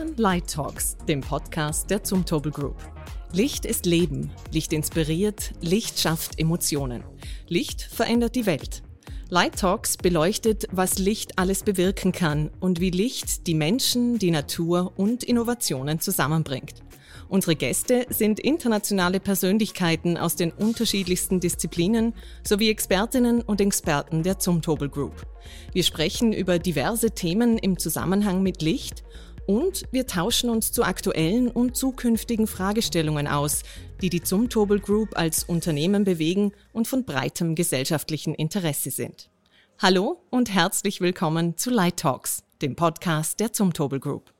hören Light Talks, dem Podcast der Zumtobel Group. Licht ist Leben, Licht inspiriert, Licht schafft Emotionen. Licht verändert die Welt. Light Talks beleuchtet, was Licht alles bewirken kann und wie Licht die Menschen, die Natur und Innovationen zusammenbringt. Unsere Gäste sind internationale Persönlichkeiten aus den unterschiedlichsten Disziplinen sowie Expertinnen und Experten der Zumtobel Group. Wir sprechen über diverse Themen im Zusammenhang mit Licht und wir tauschen uns zu aktuellen und zukünftigen Fragestellungen aus, die die Zumtobel Group als Unternehmen bewegen und von breitem gesellschaftlichen Interesse sind. Hallo und herzlich willkommen zu Light Talks, dem Podcast der Zumtobel Group.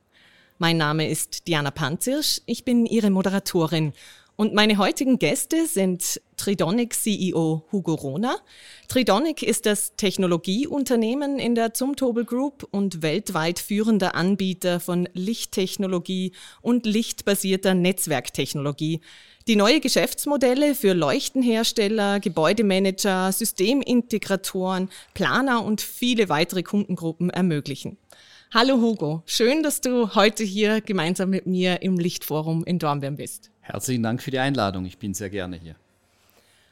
Mein Name ist Diana Panzirsch, ich bin Ihre Moderatorin und meine heutigen Gäste sind Tridonic CEO Hugo Rohner. Tridonic ist das Technologieunternehmen in der Zumtobel Group und weltweit führender Anbieter von Lichttechnologie und lichtbasierter Netzwerktechnologie. Die neue Geschäftsmodelle für Leuchtenhersteller, Gebäudemanager, Systemintegratoren, Planer und viele weitere Kundengruppen ermöglichen. Hallo Hugo, schön, dass du heute hier gemeinsam mit mir im Lichtforum in Dornbirn bist. Herzlichen Dank für die Einladung, ich bin sehr gerne hier.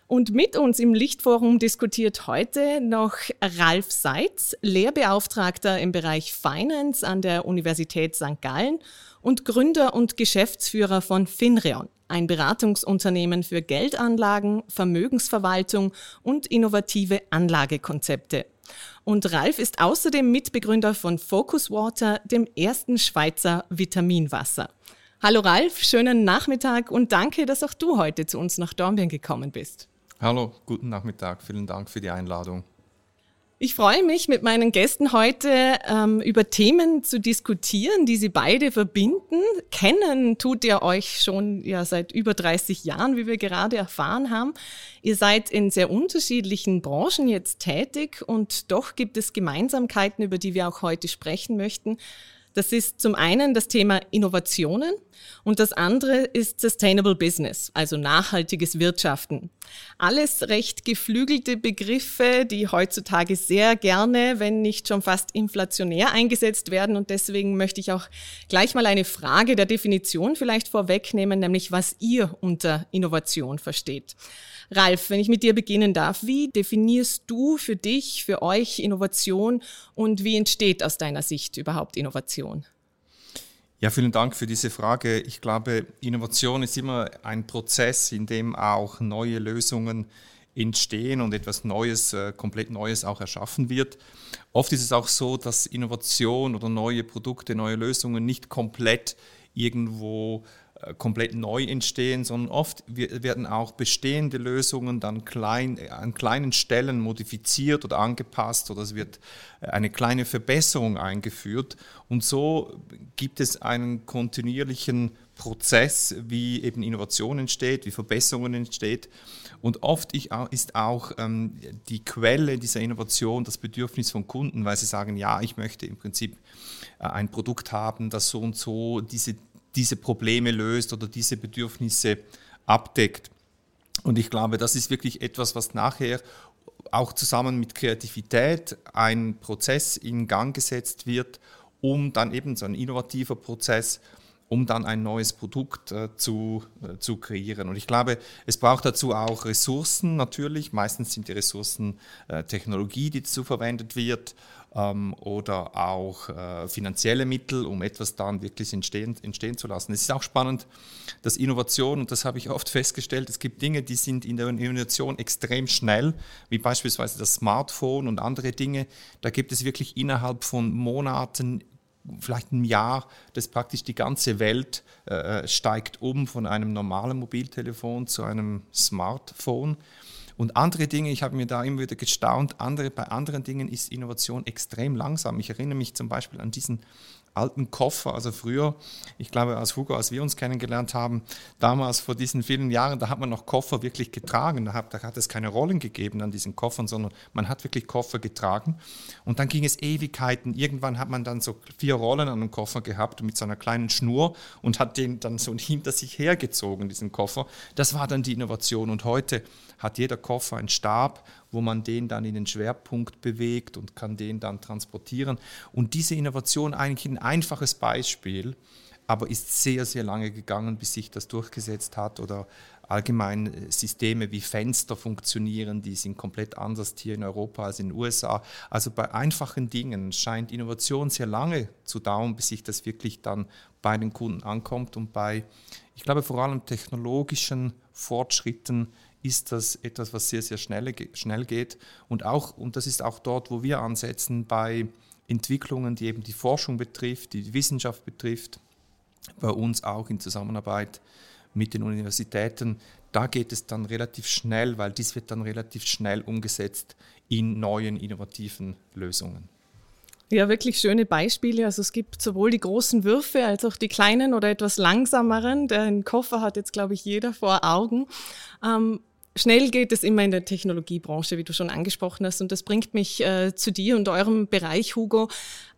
Und mit uns im Lichtforum diskutiert heute noch Ralf Seitz, Lehrbeauftragter im Bereich Finance an der Universität St. Gallen und Gründer und Geschäftsführer von Finreon, ein Beratungsunternehmen für Geldanlagen, Vermögensverwaltung und innovative Anlagekonzepte. Und Ralf ist außerdem Mitbegründer von Focus Water, dem ersten Schweizer Vitaminwasser. Hallo Ralf, schönen Nachmittag und danke, dass auch du heute zu uns nach Dornbirn gekommen bist. Hallo, guten Nachmittag, vielen Dank für die Einladung. Ich freue mich, mit meinen Gästen heute ähm, über Themen zu diskutieren, die sie beide verbinden. Kennen tut ihr euch schon ja seit über 30 Jahren, wie wir gerade erfahren haben. Ihr seid in sehr unterschiedlichen Branchen jetzt tätig und doch gibt es Gemeinsamkeiten, über die wir auch heute sprechen möchten. Das ist zum einen das Thema Innovationen und das andere ist Sustainable Business, also nachhaltiges Wirtschaften. Alles recht geflügelte Begriffe, die heutzutage sehr gerne, wenn nicht schon fast inflationär eingesetzt werden. Und deswegen möchte ich auch gleich mal eine Frage der Definition vielleicht vorwegnehmen, nämlich was ihr unter Innovation versteht. Ralf, wenn ich mit dir beginnen darf, wie definierst du für dich, für euch Innovation und wie entsteht aus deiner Sicht überhaupt Innovation? Ja, vielen Dank für diese Frage. Ich glaube, Innovation ist immer ein Prozess, in dem auch neue Lösungen entstehen und etwas Neues, äh, komplett Neues auch erschaffen wird. Oft ist es auch so, dass Innovation oder neue Produkte, neue Lösungen nicht komplett irgendwo komplett neu entstehen, sondern oft werden auch bestehende Lösungen dann klein, äh, an kleinen Stellen modifiziert oder angepasst oder es wird äh, eine kleine Verbesserung eingeführt. Und so gibt es einen kontinuierlichen Prozess, wie eben Innovation entsteht, wie Verbesserungen entsteht. Und oft ist auch ähm, die Quelle dieser Innovation das Bedürfnis von Kunden, weil sie sagen, ja, ich möchte im Prinzip ein Produkt haben, das so und so diese diese Probleme löst oder diese Bedürfnisse abdeckt. Und ich glaube, das ist wirklich etwas, was nachher auch zusammen mit Kreativität ein Prozess in Gang gesetzt wird, um dann eben so ein innovativer Prozess, um dann ein neues Produkt äh, zu, äh, zu kreieren. Und ich glaube, es braucht dazu auch Ressourcen natürlich. Meistens sind die Ressourcen äh, Technologie, die dazu verwendet wird ähm, oder auch äh, finanzielle Mittel, um etwas dann wirklich entstehen, entstehen zu lassen. Es ist auch spannend, dass Innovation, und das habe ich oft festgestellt, es gibt Dinge, die sind in der Innovation extrem schnell, wie beispielsweise das Smartphone und andere Dinge. Da gibt es wirklich innerhalb von Monaten vielleicht ein Jahr, dass praktisch die ganze Welt äh, steigt um von einem normalen Mobiltelefon zu einem Smartphone. Und andere Dinge, ich habe mir da immer wieder gestaunt, andere, bei anderen Dingen ist Innovation extrem langsam. Ich erinnere mich zum Beispiel an diesen alten Koffer. Also früher, ich glaube, als Hugo, als wir uns kennengelernt haben, damals vor diesen vielen Jahren, da hat man noch Koffer wirklich getragen. Da hat, da hat es keine Rollen gegeben an diesen Koffern, sondern man hat wirklich Koffer getragen. Und dann ging es Ewigkeiten. Irgendwann hat man dann so vier Rollen an einem Koffer gehabt mit so einer kleinen Schnur und hat den dann so hinter sich hergezogen, diesen Koffer. Das war dann die Innovation. Und heute hat jeder Koffer ein Stab, wo man den dann in den Schwerpunkt bewegt und kann den dann transportieren. Und diese Innovation eigentlich ein einfaches Beispiel, aber ist sehr, sehr lange gegangen, bis sich das durchgesetzt hat oder allgemein äh, Systeme wie Fenster funktionieren, die sind komplett anders hier in Europa als in den USA. Also bei einfachen Dingen scheint Innovation sehr lange zu dauern, bis sich das wirklich dann bei den Kunden ankommt und bei, ich glaube vor allem technologischen Fortschritten ist das etwas, was sehr, sehr schnell, schnell geht. Und auch, und das ist auch dort, wo wir ansetzen, bei Entwicklungen, die eben die Forschung betrifft, die, die Wissenschaft betrifft, bei uns auch in Zusammenarbeit mit den Universitäten. Da geht es dann relativ schnell, weil dies wird dann relativ schnell umgesetzt in neuen innovativen Lösungen. Ja, wirklich schöne Beispiele. Also es gibt sowohl die großen Würfe als auch die kleinen oder etwas langsameren. Den Koffer hat jetzt, glaube ich, jeder vor Augen. Ähm, Schnell geht es immer in der Technologiebranche, wie du schon angesprochen hast. Und das bringt mich äh, zu dir und eurem Bereich, Hugo.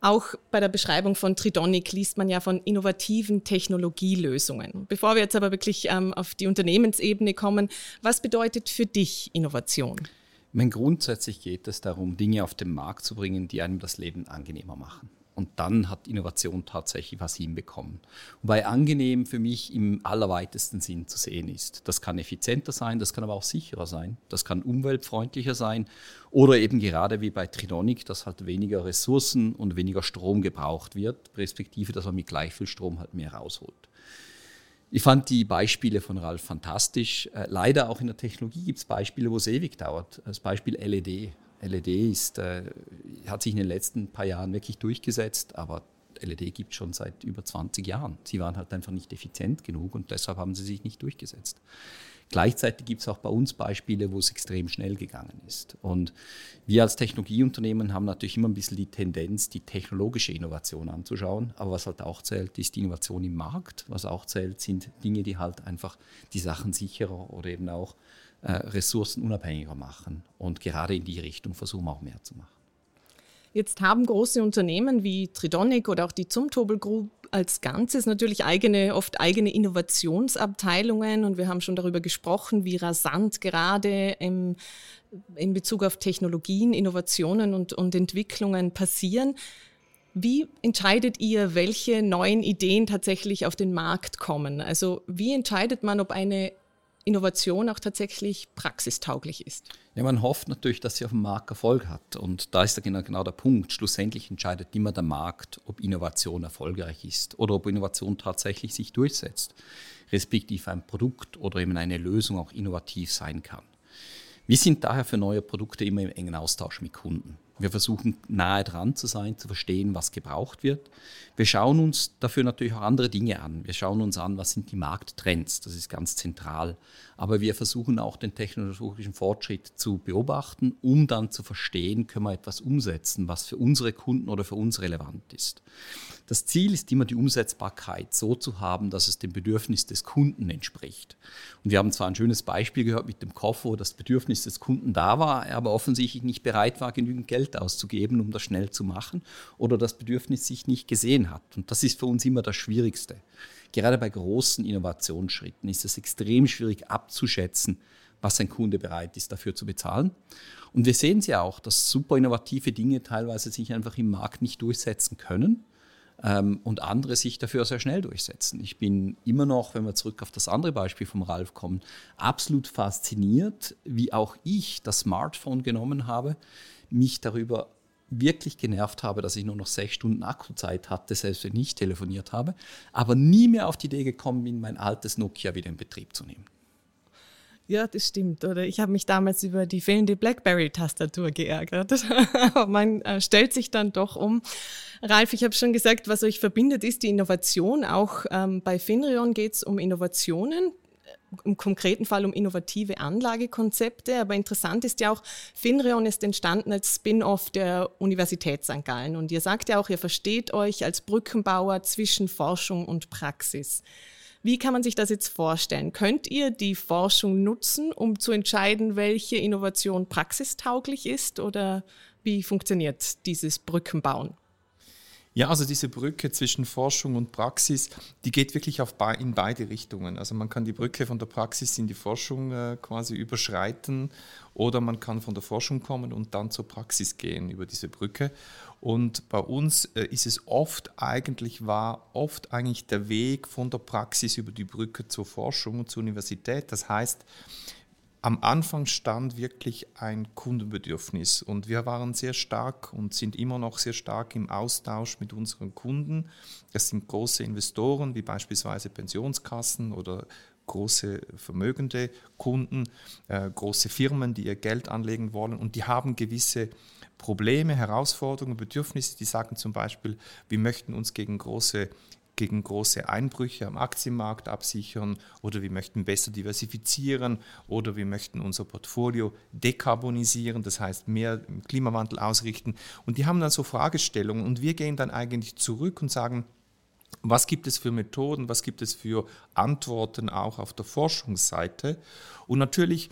Auch bei der Beschreibung von Tridonic liest man ja von innovativen Technologielösungen. Bevor wir jetzt aber wirklich ähm, auf die Unternehmensebene kommen, was bedeutet für dich Innovation? Mein grundsätzlich geht es darum, Dinge auf den Markt zu bringen, die einem das Leben angenehmer machen. Und dann hat Innovation tatsächlich was hinbekommen. Wobei angenehm für mich im allerweitesten Sinn zu sehen ist. Das kann effizienter sein, das kann aber auch sicherer sein, das kann umweltfreundlicher sein oder eben gerade wie bei Tridonic, dass halt weniger Ressourcen und weniger Strom gebraucht wird, respektive, dass man mit gleich viel Strom halt mehr rausholt. Ich fand die Beispiele von Ralf fantastisch. Äh, leider auch in der Technologie gibt es Beispiele, wo es ewig dauert. Das Beispiel LED. LED ist, äh, hat sich in den letzten paar Jahren wirklich durchgesetzt, aber LED gibt es schon seit über 20 Jahren. Sie waren halt einfach nicht effizient genug und deshalb haben sie sich nicht durchgesetzt. Gleichzeitig gibt es auch bei uns Beispiele, wo es extrem schnell gegangen ist. Und wir als Technologieunternehmen haben natürlich immer ein bisschen die Tendenz, die technologische Innovation anzuschauen. Aber was halt auch zählt, ist die Innovation im Markt. Was auch zählt, sind Dinge, die halt einfach die Sachen sicherer oder eben auch äh, ressourcenunabhängiger machen. Und gerade in die Richtung versuchen wir auch mehr zu machen. Jetzt haben große Unternehmen wie Tridonic oder auch die Zumtobel Group als Ganzes natürlich eigene, oft eigene Innovationsabteilungen und wir haben schon darüber gesprochen, wie rasant gerade im, in Bezug auf Technologien, Innovationen und, und Entwicklungen passieren. Wie entscheidet ihr, welche neuen Ideen tatsächlich auf den Markt kommen? Also wie entscheidet man, ob eine Innovation auch tatsächlich praxistauglich ist? Ja, man hofft natürlich, dass sie auf dem Markt Erfolg hat. Und da ist ja genau, genau der Punkt. Schlussendlich entscheidet immer der Markt, ob Innovation erfolgreich ist oder ob Innovation tatsächlich sich durchsetzt, respektive ein Produkt oder eben eine Lösung auch innovativ sein kann. Wir sind daher für neue Produkte immer im engen Austausch mit Kunden. Wir versuchen nahe dran zu sein, zu verstehen, was gebraucht wird. Wir schauen uns dafür natürlich auch andere Dinge an. Wir schauen uns an, was sind die Markttrends. Das ist ganz zentral. Aber wir versuchen auch den technologischen Fortschritt zu beobachten, um dann zu verstehen, können wir etwas umsetzen, was für unsere Kunden oder für uns relevant ist. Das Ziel ist immer die Umsetzbarkeit so zu haben, dass es dem Bedürfnis des Kunden entspricht. Und wir haben zwar ein schönes Beispiel gehört mit dem Koffer, wo das Bedürfnis des Kunden da war, er aber offensichtlich nicht bereit war, genügend Geld auszugeben, um das schnell zu machen oder das Bedürfnis sich nicht gesehen hat. Und das ist für uns immer das Schwierigste. Gerade bei großen Innovationsschritten ist es extrem schwierig abzuschätzen, was ein Kunde bereit ist, dafür zu bezahlen. Und wir sehen es ja auch, dass super innovative Dinge teilweise sich einfach im Markt nicht durchsetzen können ähm, und andere sich dafür sehr schnell durchsetzen. Ich bin immer noch, wenn wir zurück auf das andere Beispiel vom Ralf kommen, absolut fasziniert, wie auch ich das Smartphone genommen habe, mich darüber wirklich genervt habe, dass ich nur noch sechs Stunden Akkuzeit hatte, selbst wenn ich telefoniert habe, aber nie mehr auf die Idee gekommen bin, mein altes Nokia wieder in Betrieb zu nehmen. Ja, das stimmt. Oder ich habe mich damals über die fehlende BlackBerry-Tastatur geärgert. Man äh, stellt sich dann doch um. Ralf, ich habe schon gesagt, was euch verbindet, ist die Innovation. Auch ähm, bei Finrion geht es um Innovationen im konkreten Fall um innovative Anlagekonzepte. Aber interessant ist ja auch, Finreon ist entstanden als Spin-off der Universität St. Gallen. Und ihr sagt ja auch, ihr versteht euch als Brückenbauer zwischen Forschung und Praxis. Wie kann man sich das jetzt vorstellen? Könnt ihr die Forschung nutzen, um zu entscheiden, welche Innovation praxistauglich ist? Oder wie funktioniert dieses Brückenbauen? Ja, also diese Brücke zwischen Forschung und Praxis, die geht wirklich auf be in beide Richtungen. Also man kann die Brücke von der Praxis in die Forschung äh, quasi überschreiten oder man kann von der Forschung kommen und dann zur Praxis gehen über diese Brücke. Und bei uns äh, ist es oft eigentlich war oft eigentlich der Weg von der Praxis über die Brücke zur Forschung und zur Universität. Das heißt, am Anfang stand wirklich ein Kundenbedürfnis und wir waren sehr stark und sind immer noch sehr stark im Austausch mit unseren Kunden. Das sind große Investoren wie beispielsweise Pensionskassen oder große vermögende Kunden, äh, große Firmen, die ihr Geld anlegen wollen und die haben gewisse Probleme, Herausforderungen, Bedürfnisse. Die sagen zum Beispiel, wir möchten uns gegen große gegen große Einbrüche am Aktienmarkt absichern oder wir möchten besser diversifizieren oder wir möchten unser Portfolio dekarbonisieren, das heißt mehr im Klimawandel ausrichten. Und die haben dann so Fragestellungen und wir gehen dann eigentlich zurück und sagen, was gibt es für Methoden, was gibt es für Antworten auch auf der Forschungsseite? Und natürlich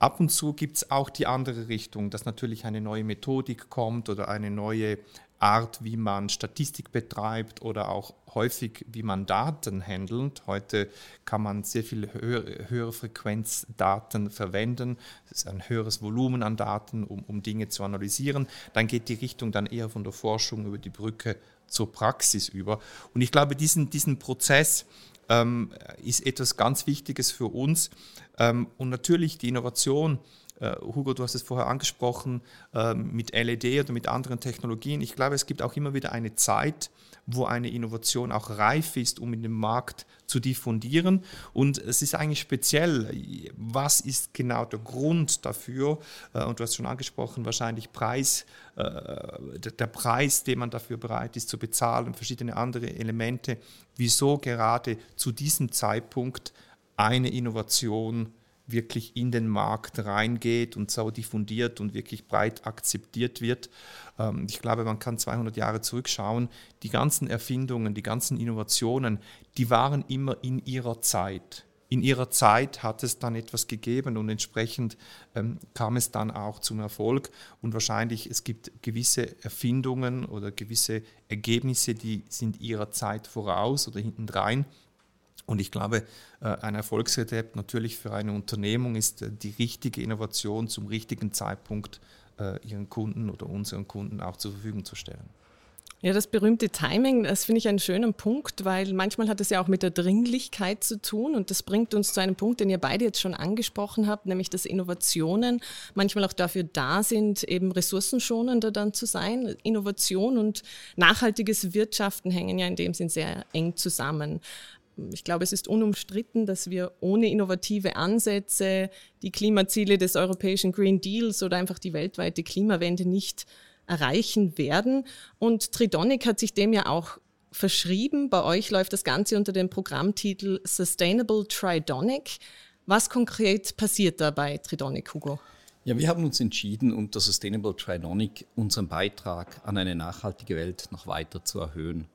Ab und zu gibt es auch die andere Richtung, dass natürlich eine neue Methodik kommt oder eine neue Art, wie man Statistik betreibt oder auch häufig, wie man Daten handelt. Heute kann man sehr viel höhere, höhere Frequenzdaten verwenden. Es ist ein höheres Volumen an Daten, um, um Dinge zu analysieren. Dann geht die Richtung dann eher von der Forschung über die Brücke zur Praxis über. Und ich glaube, diesen, diesen Prozess ähm, ist etwas ganz Wichtiges für uns. Ähm, und natürlich die Innovation Hugo, du hast es vorher angesprochen, uh, mit LED oder mit anderen Technologien. Ich glaube, es gibt auch immer wieder eine Zeit, wo eine Innovation auch reif ist, um in den Markt zu diffundieren. Und es ist eigentlich speziell, was ist genau der Grund dafür? Uh, und du hast schon angesprochen, wahrscheinlich Preis, der Preis, den man dafür bereit ist zu bezahlen, verschiedene andere Elemente. Wieso gerade zu diesem Zeitpunkt eine Innovation wirklich in den Markt reingeht und so diffundiert und wirklich breit akzeptiert wird. Ähm, ich glaube, man kann 200 Jahre zurückschauen. Die ganzen Erfindungen, die ganzen Innovationen, die waren immer in ihrer Zeit. In ihrer Zeit hat es dann etwas gegeben und entsprechend ähm, kam es dann auch zum Erfolg. Und wahrscheinlich, es gibt gewisse Erfindungen oder gewisse Ergebnisse, die sind ihrer Zeit voraus oder hintendrein. Und ich glaube, äh, ein Erfolgsrezept natürlich für eine Unternehmung ist äh, die richtige Innovation zum richtigen Zeitpunkt äh, ihren Kunden oder unseren Kunden auch zur Verfügung zu stellen. Ja, das berühmte Timing, das finde ich einen schönen Punkt, weil manchmal hat es ja auch mit der Dringlichkeit zu tun und das bringt uns zu einem Punkt, den ihr beide jetzt schon angesprochen habt, nämlich dass Innovationen manchmal auch dafür da sind, eben ressourcenschonender dann zu sein. Innovation und nachhaltiges Wirtschaften hängen ja in dem Sinn sehr eng zusammen ich glaube, es ist unumstritten, dass wir ohne innovative Ansätze die Klimaziele des europäischen Green Deals oder einfach die weltweite Klimawende nicht erreichen werden. Und Tridonic hat sich dem ja auch verschrieben. Bei euch läuft das Ganze unter dem Programmtitel Sustainable Tridonic. Was konkret passiert da bei Tridonic, Hugo? Ja, wir haben uns entschieden, unter Sustainable Tridonic unseren Beitrag an eine nachhaltige Welt noch weiter zu erhöhen.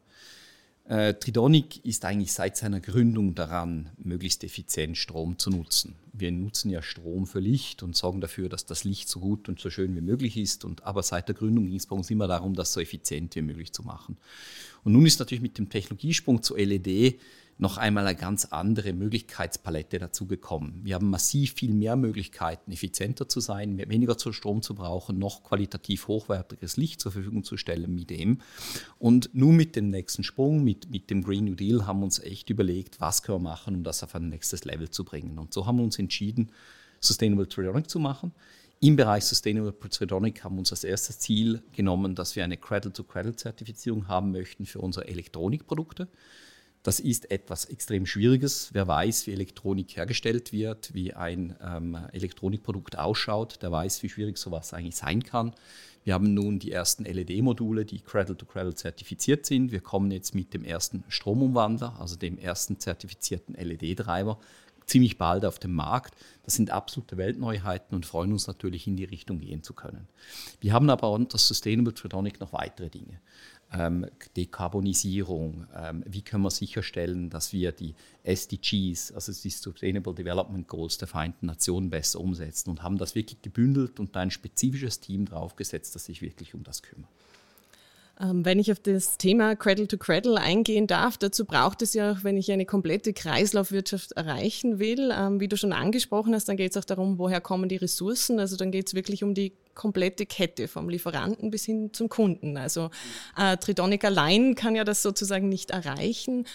Äh, Tridonic ist eigentlich seit seiner Gründung daran, möglichst effizient Strom zu nutzen. Wir nutzen ja Strom für Licht und sorgen dafür, dass das Licht so gut und so schön wie möglich ist. Und, aber seit der Gründung ging es bei uns immer darum, das so effizient wie möglich zu machen. Und nun ist natürlich mit dem Technologiesprung zu LED noch einmal eine ganz andere Möglichkeitspalette dazu gekommen. Wir haben massiv viel mehr Möglichkeiten, effizienter zu sein, weniger Strom zu brauchen, noch qualitativ hochwertiges Licht zur Verfügung zu stellen mit dem. Und nun mit dem nächsten Sprung, mit, mit dem Green New Deal, haben wir uns echt überlegt, was können wir machen, um das auf ein nächstes Level zu bringen. Und so haben wir uns entschieden, Sustainable Tridonic zu machen. Im Bereich Sustainable Tridonic haben wir uns als erstes Ziel genommen, dass wir eine Cradle-to-Cradle-Zertifizierung haben möchten für unsere Elektronikprodukte. Das ist etwas extrem Schwieriges. Wer weiß, wie Elektronik hergestellt wird, wie ein ähm, Elektronikprodukt ausschaut, der weiß, wie schwierig sowas eigentlich sein kann. Wir haben nun die ersten LED-Module, die Cradle-to-Cradle -Cradle zertifiziert sind. Wir kommen jetzt mit dem ersten Stromumwandler, also dem ersten zertifizierten LED-Treiber, ziemlich bald auf dem Markt. Das sind absolute Weltneuheiten und freuen uns natürlich in die Richtung gehen zu können. Wir haben aber unter Sustainable Tridonic noch weitere Dinge ähm, Dekarbonisierung, ähm, wie können wir sicherstellen, dass wir die SDGs, also die Sustainable Development Goals der Vereinten Nationen besser umsetzen und haben das wirklich gebündelt und da ein spezifisches Team draufgesetzt, das sich wirklich um das kümmert. Ähm, wenn ich auf das Thema Cradle to Cradle eingehen darf, dazu braucht es ja auch, wenn ich eine komplette Kreislaufwirtschaft erreichen will, ähm, wie du schon angesprochen hast, dann geht es auch darum, woher kommen die Ressourcen. Also dann geht es wirklich um die komplette Kette vom Lieferanten bis hin zum Kunden. Also äh, Tridonic allein kann ja das sozusagen nicht erreichen.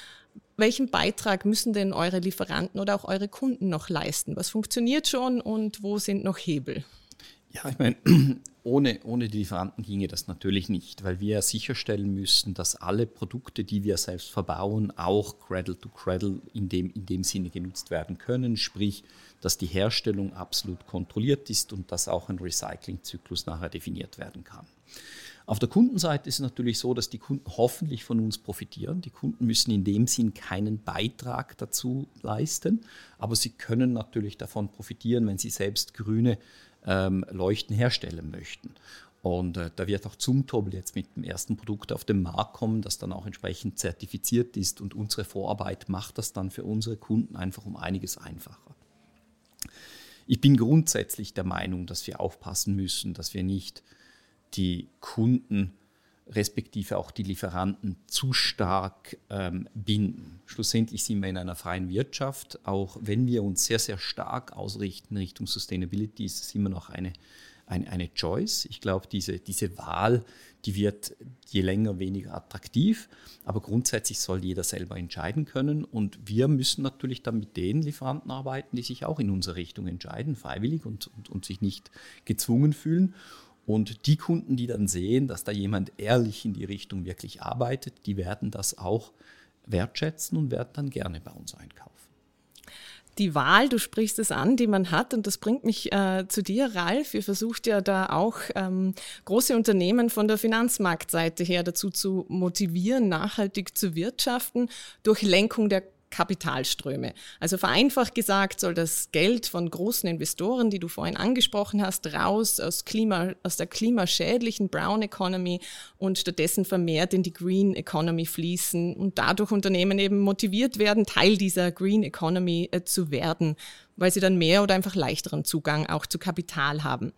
Welchen Beitrag müssen denn eure Lieferanten oder auch eure Kunden noch leisten? Was funktioniert schon und wo sind noch Hebel? Ja, ich meine, ohne, ohne die Lieferanten ginge das natürlich nicht, weil wir sicherstellen müssen, dass alle Produkte, die wir selbst verbauen, auch Cradle to Cradle in dem, in dem Sinne genutzt werden können. Sprich, dass die Herstellung absolut kontrolliert ist und dass auch ein Recyclingzyklus nachher definiert werden kann. Auf der Kundenseite ist es natürlich so, dass die Kunden hoffentlich von uns profitieren. Die Kunden müssen in dem Sinn keinen Beitrag dazu leisten, aber sie können natürlich davon profitieren, wenn sie selbst grüne ähm, Leuchten herstellen möchten. Und äh, da wird auch Zumtobel jetzt mit dem ersten Produkt auf den Markt kommen, das dann auch entsprechend zertifiziert ist. Und unsere Vorarbeit macht das dann für unsere Kunden einfach um einiges einfacher. Ich bin grundsätzlich der Meinung, dass wir aufpassen müssen, dass wir nicht die Kunden respektive auch die Lieferanten zu stark ähm, binden. Schlussendlich sind wir in einer freien Wirtschaft. Auch wenn wir uns sehr, sehr stark ausrichten Richtung Sustainability, ist es immer noch eine, eine, eine Choice. Ich glaube, diese, diese Wahl, die wird je länger weniger attraktiv. Aber grundsätzlich soll jeder selber entscheiden können. Und wir müssen natürlich dann mit den Lieferanten arbeiten, die sich auch in unsere Richtung entscheiden, freiwillig und, und, und sich nicht gezwungen fühlen. Und die Kunden, die dann sehen, dass da jemand ehrlich in die Richtung wirklich arbeitet, die werden das auch wertschätzen und werden dann gerne bei uns einkaufen. Die Wahl, du sprichst es an, die man hat, und das bringt mich äh, zu dir, Ralf. Ihr versucht ja da auch ähm, große Unternehmen von der Finanzmarktseite her dazu zu motivieren, nachhaltig zu wirtschaften durch Lenkung der Kapitalströme. Also vereinfacht gesagt soll das Geld von großen Investoren, die du vorhin angesprochen hast, raus aus, Klima, aus der klimaschädlichen Brown Economy und stattdessen vermehrt in die Green Economy fließen und dadurch Unternehmen eben motiviert werden, Teil dieser Green Economy äh, zu werden, weil sie dann mehr oder einfach leichteren Zugang auch zu Kapital haben.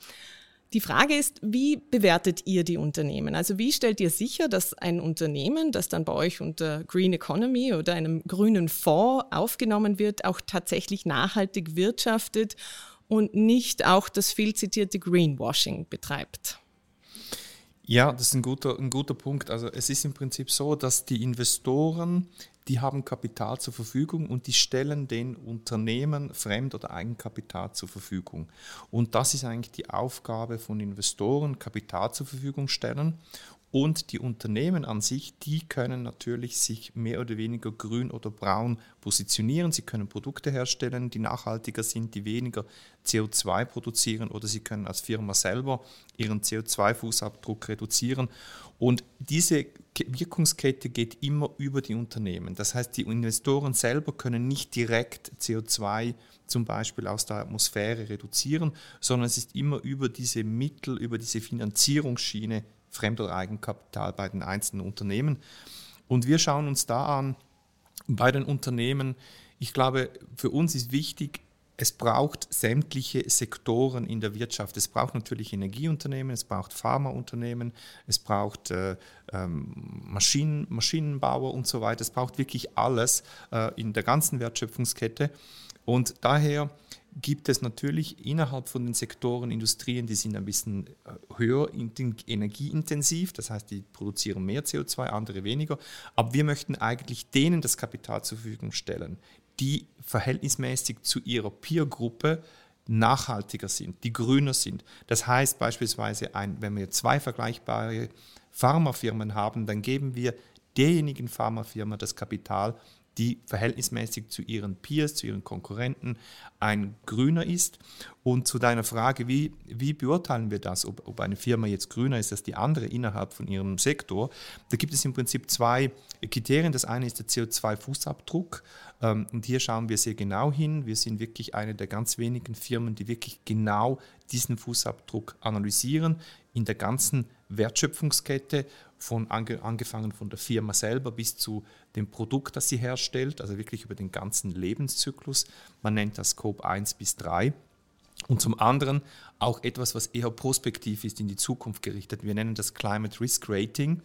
Die Frage ist, wie bewertet ihr die Unternehmen? Also wie stellt ihr sicher, dass ein Unternehmen, das dann bei euch unter Green Economy oder einem grünen Fonds aufgenommen wird, auch tatsächlich nachhaltig wirtschaftet und nicht auch das viel zitierte Greenwashing betreibt? Ja, das ist ein guter, ein guter Punkt. Also es ist im Prinzip so, dass die Investoren die haben Kapital zur Verfügung und die stellen den Unternehmen Fremd- oder Eigenkapital zur Verfügung. Und das ist eigentlich die Aufgabe von Investoren, Kapital zur Verfügung stellen und die Unternehmen an sich, die können natürlich sich mehr oder weniger grün oder braun positionieren. Sie können Produkte herstellen, die nachhaltiger sind, die weniger CO2 produzieren oder sie können als Firma selber ihren CO2-Fußabdruck reduzieren. Und diese Wirkungskette geht immer über die Unternehmen. Das heißt, die Investoren selber können nicht direkt CO2 zum Beispiel aus der Atmosphäre reduzieren, sondern es ist immer über diese Mittel, über diese Finanzierungsschiene Fremd- oder Eigenkapital bei den einzelnen Unternehmen. Und wir schauen uns da an, bei den Unternehmen, ich glaube, für uns ist wichtig, es braucht sämtliche Sektoren in der Wirtschaft. Es braucht natürlich Energieunternehmen, es braucht Pharmaunternehmen, es braucht äh, ähm, Maschinen, Maschinenbauer und so weiter. Es braucht wirklich alles äh, in der ganzen Wertschöpfungskette. Und daher gibt es natürlich innerhalb von den Sektoren Industrien, die sind ein bisschen äh, höher energieintensiv, das heißt, die produzieren mehr CO2, andere weniger. Aber wir möchten eigentlich denen das Kapital zur Verfügung stellen, die verhältnismäßig zu ihrer Peergruppe nachhaltiger sind, die grüner sind. Das heißt beispielsweise, ein, wenn wir zwei vergleichbare Pharmafirmen haben, dann geben wir derjenigen Pharmafirma das Kapital, die verhältnismäßig zu ihren Peers, zu ihren Konkurrenten ein grüner ist. Und zu deiner Frage, wie, wie beurteilen wir das, ob, ob eine Firma jetzt grüner ist als die andere innerhalb von ihrem Sektor? Da gibt es im Prinzip zwei Kriterien. Das eine ist der CO2-Fußabdruck. Ähm, und hier schauen wir sehr genau hin. Wir sind wirklich eine der ganz wenigen Firmen, die wirklich genau diesen Fußabdruck analysieren in der ganzen Wertschöpfungskette, von ange, angefangen von der Firma selber bis zu dem Produkt, das sie herstellt, also wirklich über den ganzen Lebenszyklus. Man nennt das Scope 1 bis 3. Und zum anderen auch etwas, was eher prospektiv ist, in die Zukunft gerichtet. Wir nennen das Climate Risk Rating.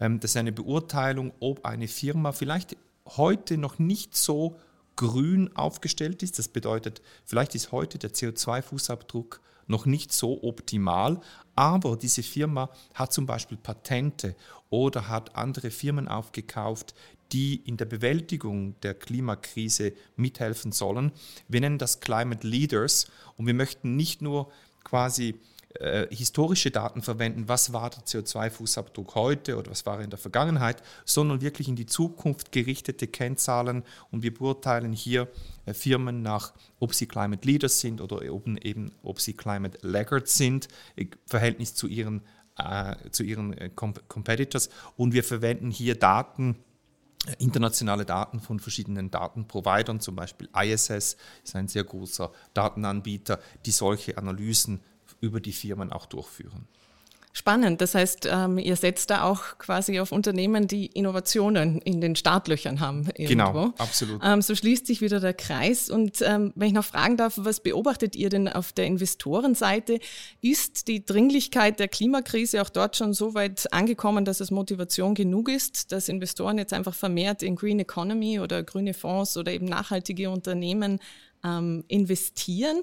Ähm, das ist eine Beurteilung, ob eine Firma vielleicht heute noch nicht so grün aufgestellt ist. Das bedeutet, vielleicht ist heute der CO2-Fußabdruck noch nicht so optimal, aber diese Firma hat zum Beispiel Patente oder hat andere Firmen aufgekauft, die in der Bewältigung der Klimakrise mithelfen sollen. Wir nennen das Climate Leaders und wir möchten nicht nur quasi äh, historische Daten verwenden, was war der CO2-Fußabdruck heute oder was war in der Vergangenheit, sondern wirklich in die Zukunft gerichtete Kennzahlen. Und wir beurteilen hier äh, Firmen nach, ob sie Climate Leaders sind oder eben, eben ob sie Climate Laggards sind, im Verhältnis zu ihren, äh, zu ihren äh, Competitors. Und wir verwenden hier Daten, äh, internationale Daten von verschiedenen Datenprovidern, zum Beispiel ISS ist ein sehr großer Datenanbieter, die solche Analysen über die Firmen auch durchführen. Spannend. Das heißt, ähm, ihr setzt da auch quasi auf Unternehmen, die Innovationen in den Startlöchern haben. Irgendwo. Genau, absolut. Ähm, so schließt sich wieder der Kreis. Und ähm, wenn ich noch fragen darf, was beobachtet ihr denn auf der Investorenseite? Ist die Dringlichkeit der Klimakrise auch dort schon so weit angekommen, dass es Motivation genug ist, dass Investoren jetzt einfach vermehrt in Green Economy oder grüne Fonds oder eben nachhaltige Unternehmen ähm, investieren?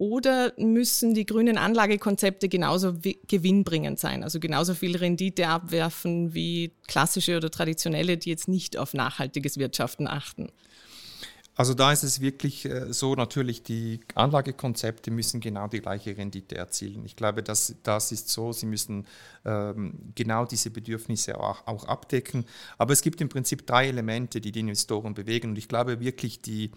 Oder müssen die grünen Anlagekonzepte genauso gewinnbringend sein, also genauso viel Rendite abwerfen wie klassische oder traditionelle, die jetzt nicht auf nachhaltiges Wirtschaften achten? Also da ist es wirklich äh, so, natürlich, die Anlagekonzepte müssen genau die gleiche Rendite erzielen. Ich glaube, das, das ist so, sie müssen ähm, genau diese Bedürfnisse auch, auch abdecken. Aber es gibt im Prinzip drei Elemente, die die Investoren bewegen. Und ich glaube wirklich, die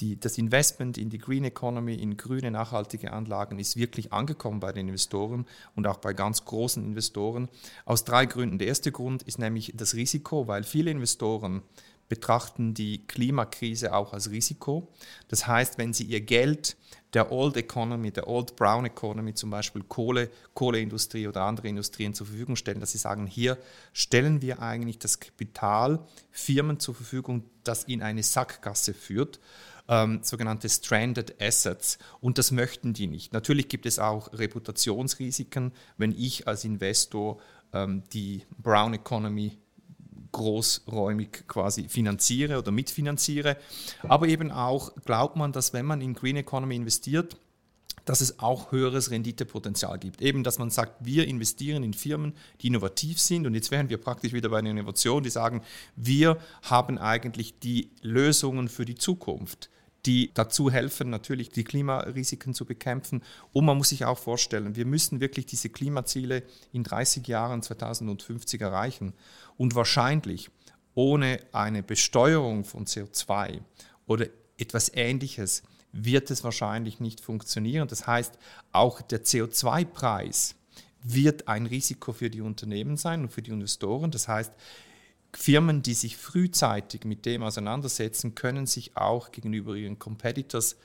die, das Investment in die Green Economy, in grüne, nachhaltige Anlagen ist wirklich angekommen bei den Investoren und auch bei ganz großen Investoren. Aus drei Gründen. Der erste Grund ist nämlich das Risiko, weil viele Investoren betrachten die Klimakrise auch als Risiko. Das heißt, wenn sie ihr Geld der Old Economy, der Old Brown Economy, zum Beispiel Kohle, Kohleindustrie oder andere Industrien zur Verfügung stellen, dass sie sagen, hier stellen wir eigentlich das Kapital Firmen zur Verfügung, das in eine Sackgasse führt ähm, sogenannte Stranded Assets. Und das möchten die nicht. Natürlich gibt es auch Reputationsrisiken, wenn ich als Investor ähm, die Brown Economy großräumig quasi finanziere oder mitfinanziere. Aber eben auch glaubt man, dass wenn man in Green Economy investiert, dass es auch höheres Renditepotenzial gibt. Eben, dass man sagt, wir investieren in Firmen, die innovativ sind. Und jetzt wären wir praktisch wieder bei einer Innovation, die sagen, wir haben eigentlich die Lösungen für die Zukunft die dazu helfen, natürlich die Klimarisiken zu bekämpfen. Und man muss sich auch vorstellen, wir müssen wirklich diese Klimaziele in 30 Jahren 2050 erreichen. Und wahrscheinlich ohne eine Besteuerung von CO2 oder etwas Ähnliches wird es wahrscheinlich nicht funktionieren. Das heißt, auch der CO2-Preis wird ein Risiko für die Unternehmen sein und für die Investoren. Das heißt, Firmen, die sich frühzeitig mit dem auseinandersetzen, können sich auch gegenüber ihren Competitors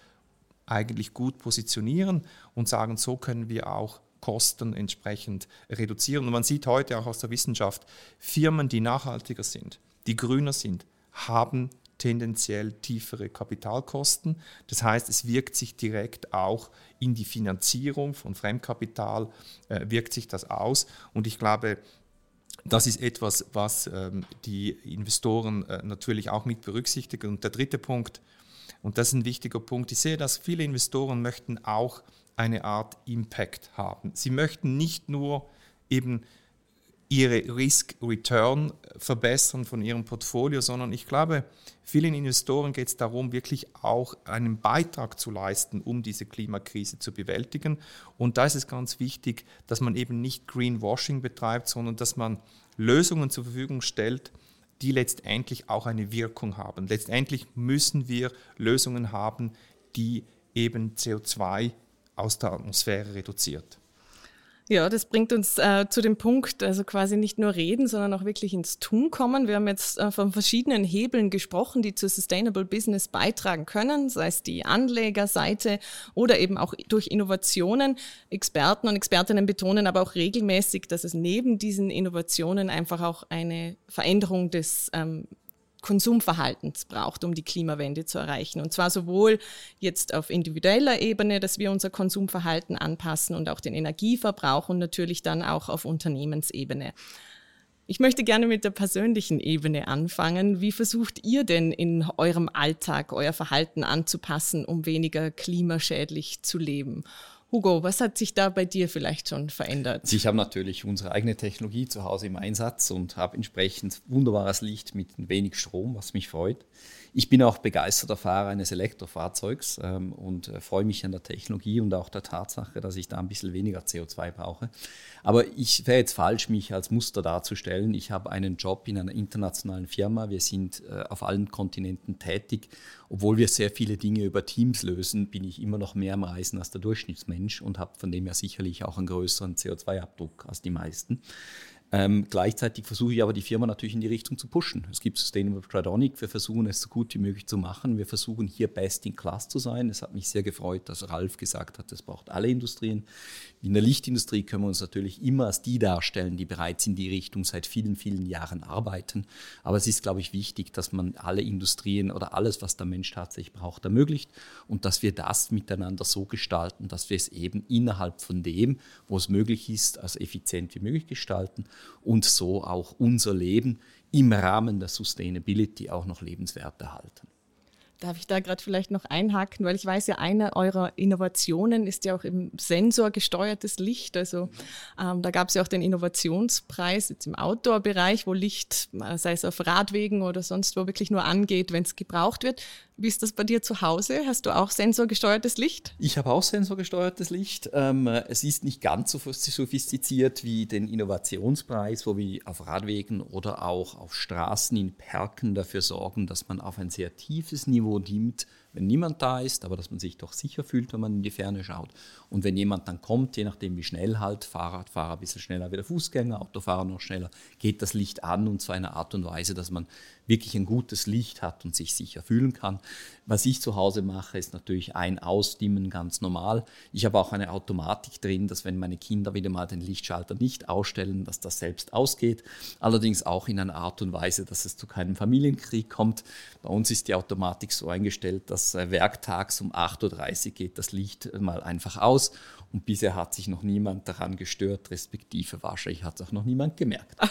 eigentlich gut positionieren und sagen, so können wir auch Kosten entsprechend reduzieren. Und man sieht heute auch aus der Wissenschaft, Firmen, die nachhaltiger sind, die grüner sind, haben tendenziell tiefere Kapitalkosten. Das heißt, es wirkt sich direkt auch in die Finanzierung von Fremdkapital, äh, wirkt sich das aus. Und ich glaube, das ist etwas, was ähm, die Investoren äh, natürlich auch mit berücksichtigen. Und der dritte Punkt, und das ist ein wichtiger Punkt, ich sehe, dass viele Investoren möchten auch eine Art Impact haben. Sie möchten nicht nur eben ihre Risk-Return verbessern von ihrem Portfolio, sondern ich glaube, vielen Investoren geht es darum, wirklich auch einen Beitrag zu leisten, um diese Klimakrise zu bewältigen. Und da ist es ganz wichtig, dass man eben nicht Greenwashing betreibt, sondern dass man Lösungen zur Verfügung stellt, die letztendlich auch eine Wirkung haben. Letztendlich müssen wir Lösungen haben, die eben CO2 aus der Atmosphäre reduziert. Ja, das bringt uns äh, zu dem Punkt, also quasi nicht nur reden, sondern auch wirklich ins Tun kommen. Wir haben jetzt äh, von verschiedenen Hebeln gesprochen, die zu Sustainable Business beitragen können, sei es die Anlegerseite oder eben auch durch Innovationen. Experten und Expertinnen betonen aber auch regelmäßig, dass es neben diesen Innovationen einfach auch eine Veränderung des ähm, Konsumverhaltens braucht, um die Klimawende zu erreichen. Und zwar sowohl jetzt auf individueller Ebene, dass wir unser Konsumverhalten anpassen und auch den Energieverbrauch und natürlich dann auch auf Unternehmensebene. Ich möchte gerne mit der persönlichen Ebene anfangen. Wie versucht ihr denn in eurem Alltag euer Verhalten anzupassen, um weniger klimaschädlich zu leben? Hugo, was hat sich da bei dir vielleicht schon verändert? Ich habe natürlich unsere eigene Technologie zu Hause im Einsatz und habe entsprechend wunderbares Licht mit wenig Strom, was mich freut. Ich bin auch begeisterter Fahrer eines Elektrofahrzeugs ähm, und äh, freue mich an der Technologie und auch der Tatsache, dass ich da ein bisschen weniger CO2 brauche. Aber ich wäre jetzt falsch, mich als Muster darzustellen. Ich habe einen Job in einer internationalen Firma. Wir sind äh, auf allen Kontinenten tätig. Obwohl wir sehr viele Dinge über Teams lösen, bin ich immer noch mehr am Reisen als der Durchschnittsmensch und habe von dem her sicherlich auch einen größeren CO2-Abdruck als die meisten. Ähm, gleichzeitig versuche ich aber die Firma natürlich in die Richtung zu pushen. Es gibt Sustainable Tridonic, wir versuchen es so gut wie möglich zu machen. Wir versuchen hier best in class zu sein. Es hat mich sehr gefreut, dass Ralf gesagt hat, das braucht alle Industrien. In der Lichtindustrie können wir uns natürlich immer als die darstellen, die bereits in die Richtung seit vielen, vielen Jahren arbeiten. Aber es ist, glaube ich, wichtig, dass man alle Industrien oder alles, was der Mensch tatsächlich braucht, ermöglicht und dass wir das miteinander so gestalten, dass wir es eben innerhalb von dem, wo es möglich ist, als effizient wie möglich gestalten und so auch unser Leben im Rahmen der Sustainability auch noch lebenswert erhalten. Darf ich da gerade vielleicht noch einhaken, weil ich weiß ja, eine eurer Innovationen ist ja auch im sensorgesteuertes Licht. Also ähm, da gab es ja auch den Innovationspreis jetzt im Outdoor-Bereich, wo Licht, äh, sei es auf Radwegen oder sonst wo, wirklich nur angeht, wenn es gebraucht wird. Wie ist das bei dir zu Hause? Hast du auch sensorgesteuertes Licht? Ich habe auch sensorgesteuertes Licht. Ähm, es ist nicht ganz so sophistiziert wie den Innovationspreis, wo wir auf Radwegen oder auch auf Straßen in Perken dafür sorgen, dass man auf ein sehr tiefes Niveau dimmt, wenn niemand da ist, aber dass man sich doch sicher fühlt, wenn man in die Ferne schaut. Und wenn jemand dann kommt, je nachdem wie schnell halt, Fahrradfahrer ein bisschen schneller wie der Fußgänger, Autofahrer noch schneller, geht das Licht an und zwar in einer Art und Weise, dass man wirklich ein gutes Licht hat und sich sicher fühlen kann. Was ich zu Hause mache, ist natürlich ein Ausdimmen ganz normal. Ich habe auch eine Automatik drin, dass wenn meine Kinder wieder mal den Lichtschalter nicht ausstellen, dass das selbst ausgeht. Allerdings auch in einer Art und Weise, dass es zu keinem Familienkrieg kommt. Bei uns ist die Automatik so eingestellt, dass äh, werktags um 8.30 Uhr geht das Licht mal einfach aus und bisher hat sich noch niemand daran gestört, respektive wahrscheinlich hat es auch noch niemand gemerkt.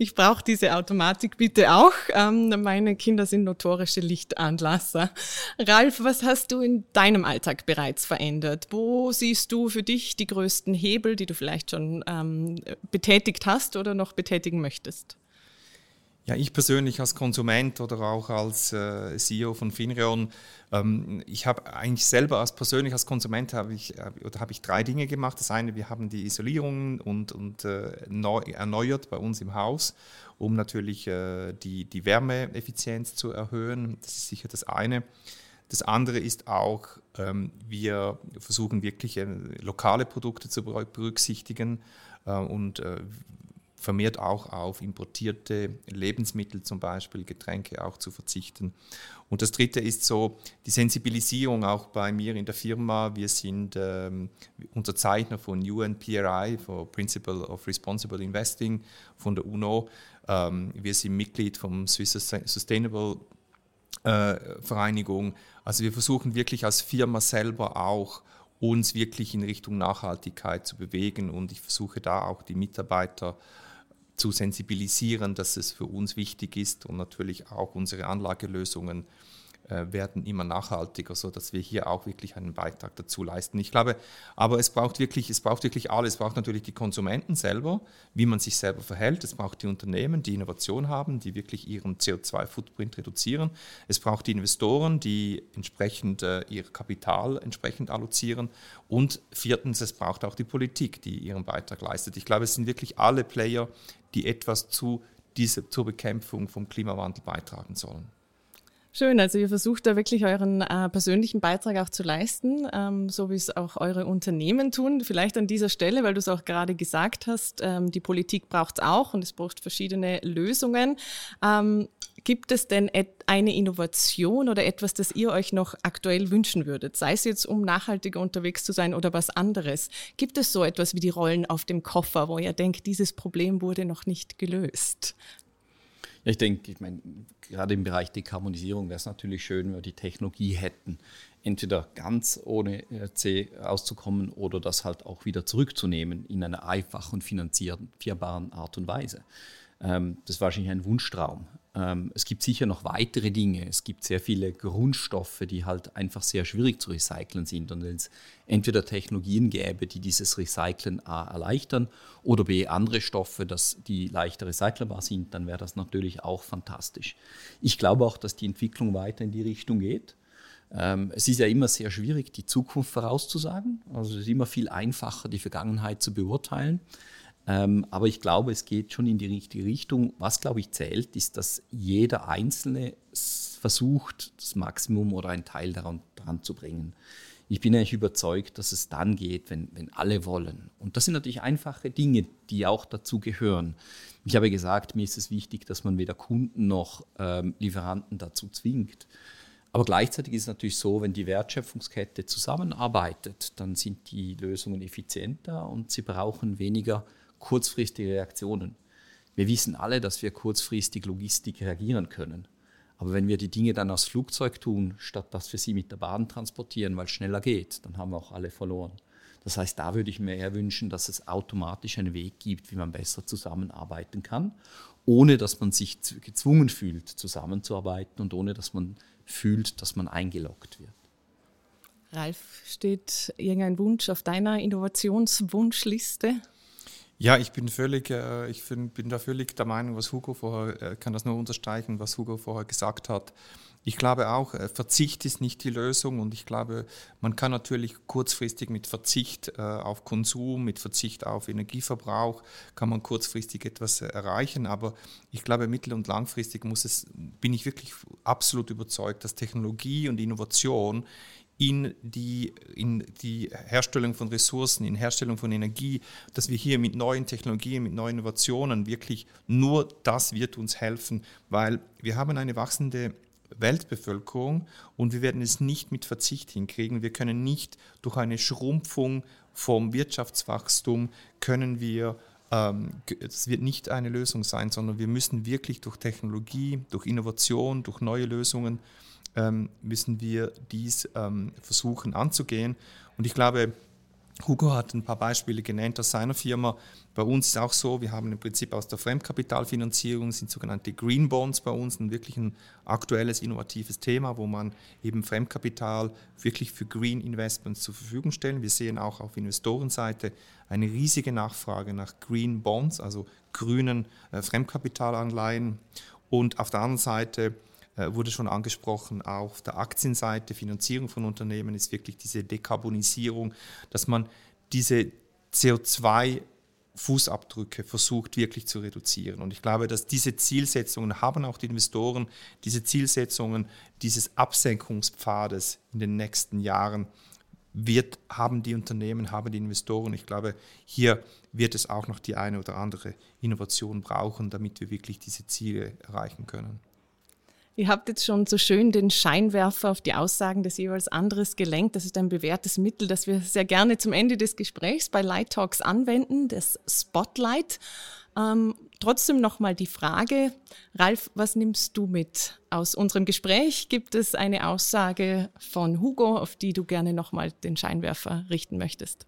Ich brauche diese Automatik bitte auch. Ähm, meine Kinder sind notorische Lichtanlasser. Ralf, was hast du in deinem Alltag bereits verändert? Wo siehst du für dich die größten Hebel, die du vielleicht schon ähm, betätigt hast oder noch betätigen möchtest? Ja, ich persönlich als Konsument oder auch als äh, CEO von Finreon, ähm, ich habe eigentlich selber als persönlich als Konsument habe ich äh, oder habe ich drei Dinge gemacht. Das eine, wir haben die Isolierung und, und äh, neu, erneuert bei uns im Haus, um natürlich äh, die, die Wärmeeffizienz zu erhöhen. Das ist sicher das eine. Das andere ist auch, ähm, wir versuchen wirklich äh, lokale Produkte zu berücksichtigen äh, und vermehrt auch auf importierte Lebensmittel, zum Beispiel Getränke, auch zu verzichten. Und das Dritte ist so die Sensibilisierung auch bei mir in der Firma. Wir sind ähm, Unterzeichner von UNPRI, for Principle of Responsible Investing von der UNO. Ähm, wir sind Mitglied vom Swiss Sustainable äh, Vereinigung. Also wir versuchen wirklich als Firma selber auch uns wirklich in Richtung Nachhaltigkeit zu bewegen und ich versuche da auch die Mitarbeiter zu sensibilisieren, dass es für uns wichtig ist und natürlich auch unsere Anlagelösungen äh, werden immer nachhaltiger, sodass wir hier auch wirklich einen Beitrag dazu leisten. Ich glaube, aber es braucht wirklich, es braucht wirklich alles. Es braucht natürlich die Konsumenten selber, wie man sich selber verhält. Es braucht die Unternehmen, die Innovation haben, die wirklich ihren CO2-Footprint reduzieren. Es braucht die Investoren, die entsprechend äh, ihr Kapital entsprechend allozieren. Und viertens, es braucht auch die Politik, die ihren Beitrag leistet. Ich glaube, es sind wirklich alle Player, die etwas zu dieser, zur Bekämpfung vom Klimawandel beitragen sollen. Schön, also ihr versucht da wirklich euren äh, persönlichen Beitrag auch zu leisten, ähm, so wie es auch eure Unternehmen tun. Vielleicht an dieser Stelle, weil du es auch gerade gesagt hast, ähm, die Politik braucht es auch und es braucht verschiedene Lösungen. Ähm, gibt es denn eine Innovation oder etwas, das ihr euch noch aktuell wünschen würdet? Sei es jetzt, um nachhaltiger unterwegs zu sein oder was anderes. Gibt es so etwas wie die Rollen auf dem Koffer, wo ihr denkt, dieses Problem wurde noch nicht gelöst? Ich denke, ich meine, gerade im Bereich Dekarbonisierung wäre es natürlich schön, wenn wir die Technologie hätten, entweder ganz ohne C auszukommen oder das halt auch wieder zurückzunehmen in einer einfachen finanzierbaren Art und Weise. Ähm, das ist wahrscheinlich ein Wunschtraum. Ähm, es gibt sicher noch weitere Dinge. Es gibt sehr viele Grundstoffe, die halt einfach sehr schwierig zu recyceln sind. Und wenn es entweder Technologien gäbe, die dieses Recyceln A erleichtern oder B andere Stoffe, dass die leichter recycelbar sind, dann wäre das natürlich auch fantastisch. Ich glaube auch, dass die Entwicklung weiter in die Richtung geht. Ähm, es ist ja immer sehr schwierig, die Zukunft vorauszusagen. Also es ist immer viel einfacher, die Vergangenheit zu beurteilen. Ähm, aber ich glaube, es geht schon in die richtige Richtung. Was, glaube ich, zählt, ist, dass jeder Einzelne versucht, das Maximum oder einen Teil daran, daran zu bringen. Ich bin eigentlich überzeugt, dass es dann geht, wenn, wenn alle wollen. Und das sind natürlich einfache Dinge, die auch dazu gehören. Ich habe gesagt, mir ist es wichtig, dass man weder Kunden noch ähm, Lieferanten dazu zwingt. Aber gleichzeitig ist es natürlich so, wenn die Wertschöpfungskette zusammenarbeitet, dann sind die Lösungen effizienter und sie brauchen weniger kurzfristige Reaktionen. Wir wissen alle, dass wir kurzfristig Logistik reagieren können. Aber wenn wir die Dinge dann aus Flugzeug tun, statt dass wir sie mit der Bahn transportieren, weil es schneller geht, dann haben wir auch alle verloren. Das heißt, da würde ich mir eher wünschen, dass es automatisch einen Weg gibt, wie man besser zusammenarbeiten kann, ohne dass man sich gezwungen fühlt, zusammenzuarbeiten und ohne dass man fühlt, dass man eingeloggt wird. Ralf, steht irgendein Wunsch auf deiner Innovationswunschliste? Ja, ich bin völlig, äh, ich bin, da völlig der Meinung, was Hugo vorher, äh, kann das nur unterstreichen, was Hugo vorher gesagt hat. Ich glaube auch, äh, Verzicht ist nicht die Lösung und ich glaube, man kann natürlich kurzfristig mit Verzicht auf Konsum, mit Verzicht auf Energieverbrauch, kann man kurzfristig etwas erreichen, aber ich glaube, mittel- und langfristig muss es, bin ich wirklich absolut überzeugt, dass Technologie und Innovation in die, in die Herstellung von Ressourcen, in Herstellung von Energie, dass wir hier mit neuen Technologien, mit neuen Innovationen wirklich nur das wird uns helfen, weil wir haben eine wachsende Weltbevölkerung und wir werden es nicht mit Verzicht hinkriegen. Wir können nicht durch eine Schrumpfung vom Wirtschaftswachstum können wir ähm, es wird nicht eine Lösung sein, sondern wir müssen wirklich durch Technologie, durch Innovation, durch neue Lösungen ähm, müssen wir dies ähm, versuchen anzugehen. Und ich glaube, Hugo hat ein paar Beispiele genannt aus seiner Firma. Bei uns ist es auch so, wir haben im Prinzip aus der Fremdkapitalfinanzierung sind sogenannte Green Bonds bei uns, ein wirklich ein aktuelles, innovatives Thema, wo man eben Fremdkapital wirklich für Green Investments zur Verfügung stellen. Wir sehen auch auf Investorenseite eine riesige Nachfrage nach Green Bonds, also grünen äh, Fremdkapitalanleihen. Und auf der anderen Seite wurde schon angesprochen, auch auf der Aktienseite, Finanzierung von Unternehmen ist wirklich diese Dekarbonisierung, dass man diese CO2 Fußabdrücke versucht wirklich zu reduzieren. Und ich glaube, dass diese Zielsetzungen haben auch die Investoren, diese Zielsetzungen dieses Absenkungspfades in den nächsten Jahren wird, haben die Unternehmen, haben die Investoren. Ich glaube, hier wird es auch noch die eine oder andere Innovation brauchen, damit wir wirklich diese Ziele erreichen können. Ihr habt jetzt schon so schön den Scheinwerfer auf die Aussagen des jeweils anderes gelenkt. Das ist ein bewährtes Mittel, das wir sehr gerne zum Ende des Gesprächs bei Light Talks anwenden, das Spotlight. Ähm, trotzdem nochmal die Frage, Ralf, was nimmst du mit aus unserem Gespräch? Gibt es eine Aussage von Hugo, auf die du gerne nochmal den Scheinwerfer richten möchtest?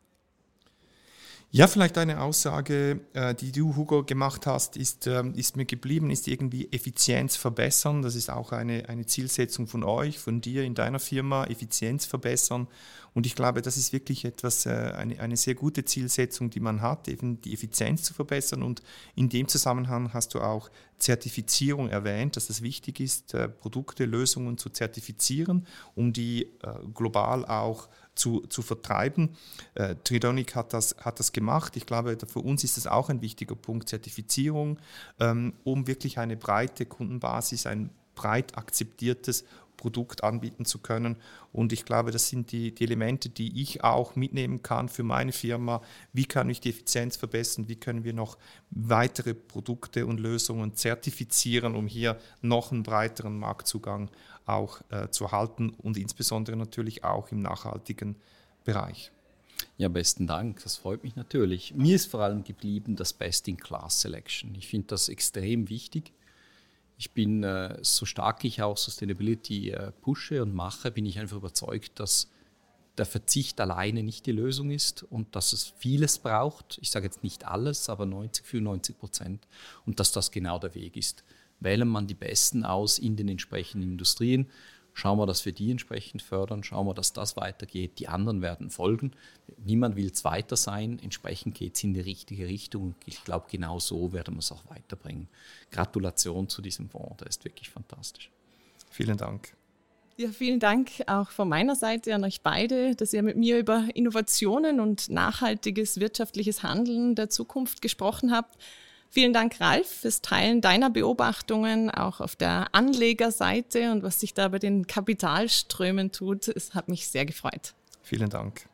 Ja, vielleicht eine Aussage, äh, die du, Hugo, gemacht hast, ist, ähm, ist mir geblieben, ist irgendwie Effizienz verbessern. Das ist auch eine, eine Zielsetzung von euch, von dir in deiner Firma, Effizienz verbessern. Und ich glaube, das ist wirklich etwas, äh, eine, eine sehr gute Zielsetzung, die man hat, eben die Effizienz zu verbessern. Und in dem Zusammenhang hast du auch Zertifizierung erwähnt, dass es wichtig ist, äh, Produkte, Lösungen zu zertifizieren, um die global auch zu, zu vertreiben. Äh, Tridonic hat das, hat das gemacht. Ich glaube, für uns ist das auch ein wichtiger Punkt, Zertifizierung, ähm, um wirklich eine breite Kundenbasis, ein breit akzeptiertes Produkt anbieten zu können. Und ich glaube, das sind die, die, Elemente, die ich auch mitnehmen kann für meine Firma. Wie kann ich die Effizienz verbessern? Wie können wir noch weitere Produkte und Lösungen zertifizieren, um hier noch einen breiteren Marktzugang auch äh, zu halten und insbesondere natürlich auch im nachhaltigen Bereich. Ja, besten Dank. Das freut mich natürlich. Mir ist vor allem geblieben das Best-in-Class-Selection. Ich finde das extrem wichtig. Ich bin, äh, so stark ich auch Sustainability äh, pushe und mache, bin ich einfach überzeugt, dass der Verzicht alleine nicht die Lösung ist und dass es vieles braucht. Ich sage jetzt nicht alles, aber 90, 95 Prozent und dass das genau der Weg ist. Wählen man die Besten aus in den entsprechenden Industrien, schauen wir, dass wir die entsprechend fördern, schauen wir, dass das weitergeht, die anderen werden folgen. Niemand will Zweiter sein, entsprechend geht es in die richtige Richtung. Ich glaube, genau so werden wir es auch weiterbringen. Gratulation zu diesem Fonds, der ist wirklich fantastisch. Vielen Dank. Ja, vielen Dank auch von meiner Seite an euch beide, dass ihr mit mir über Innovationen und nachhaltiges wirtschaftliches Handeln der Zukunft gesprochen habt. Vielen Dank, Ralf, fürs Teilen deiner Beobachtungen auch auf der Anlegerseite und was sich da bei den Kapitalströmen tut. Es hat mich sehr gefreut. Vielen Dank.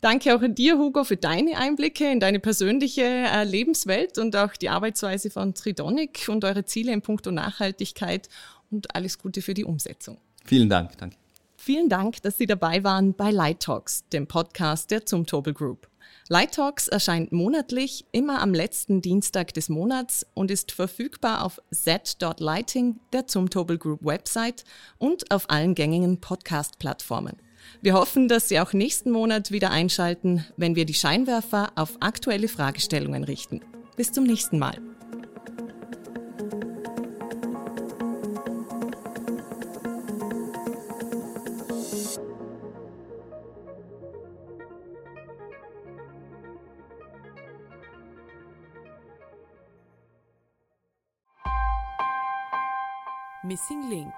Danke auch an dir, Hugo, für deine Einblicke in deine persönliche äh, Lebenswelt und auch die Arbeitsweise von Tridonic und eure Ziele in puncto Nachhaltigkeit und alles Gute für die Umsetzung. Vielen Dank. Danke. Vielen Dank, dass Sie dabei waren bei Light Talks, dem Podcast der Zumtobel Group. Light Talks erscheint monatlich, immer am letzten Dienstag des Monats und ist verfügbar auf z.lighting, der Zumtobel Group Website und auf allen gängigen Podcast-Plattformen. Wir hoffen, dass Sie auch nächsten Monat wieder einschalten, wenn wir die Scheinwerfer auf aktuelle Fragestellungen richten. Bis zum nächsten Mal. Missing Link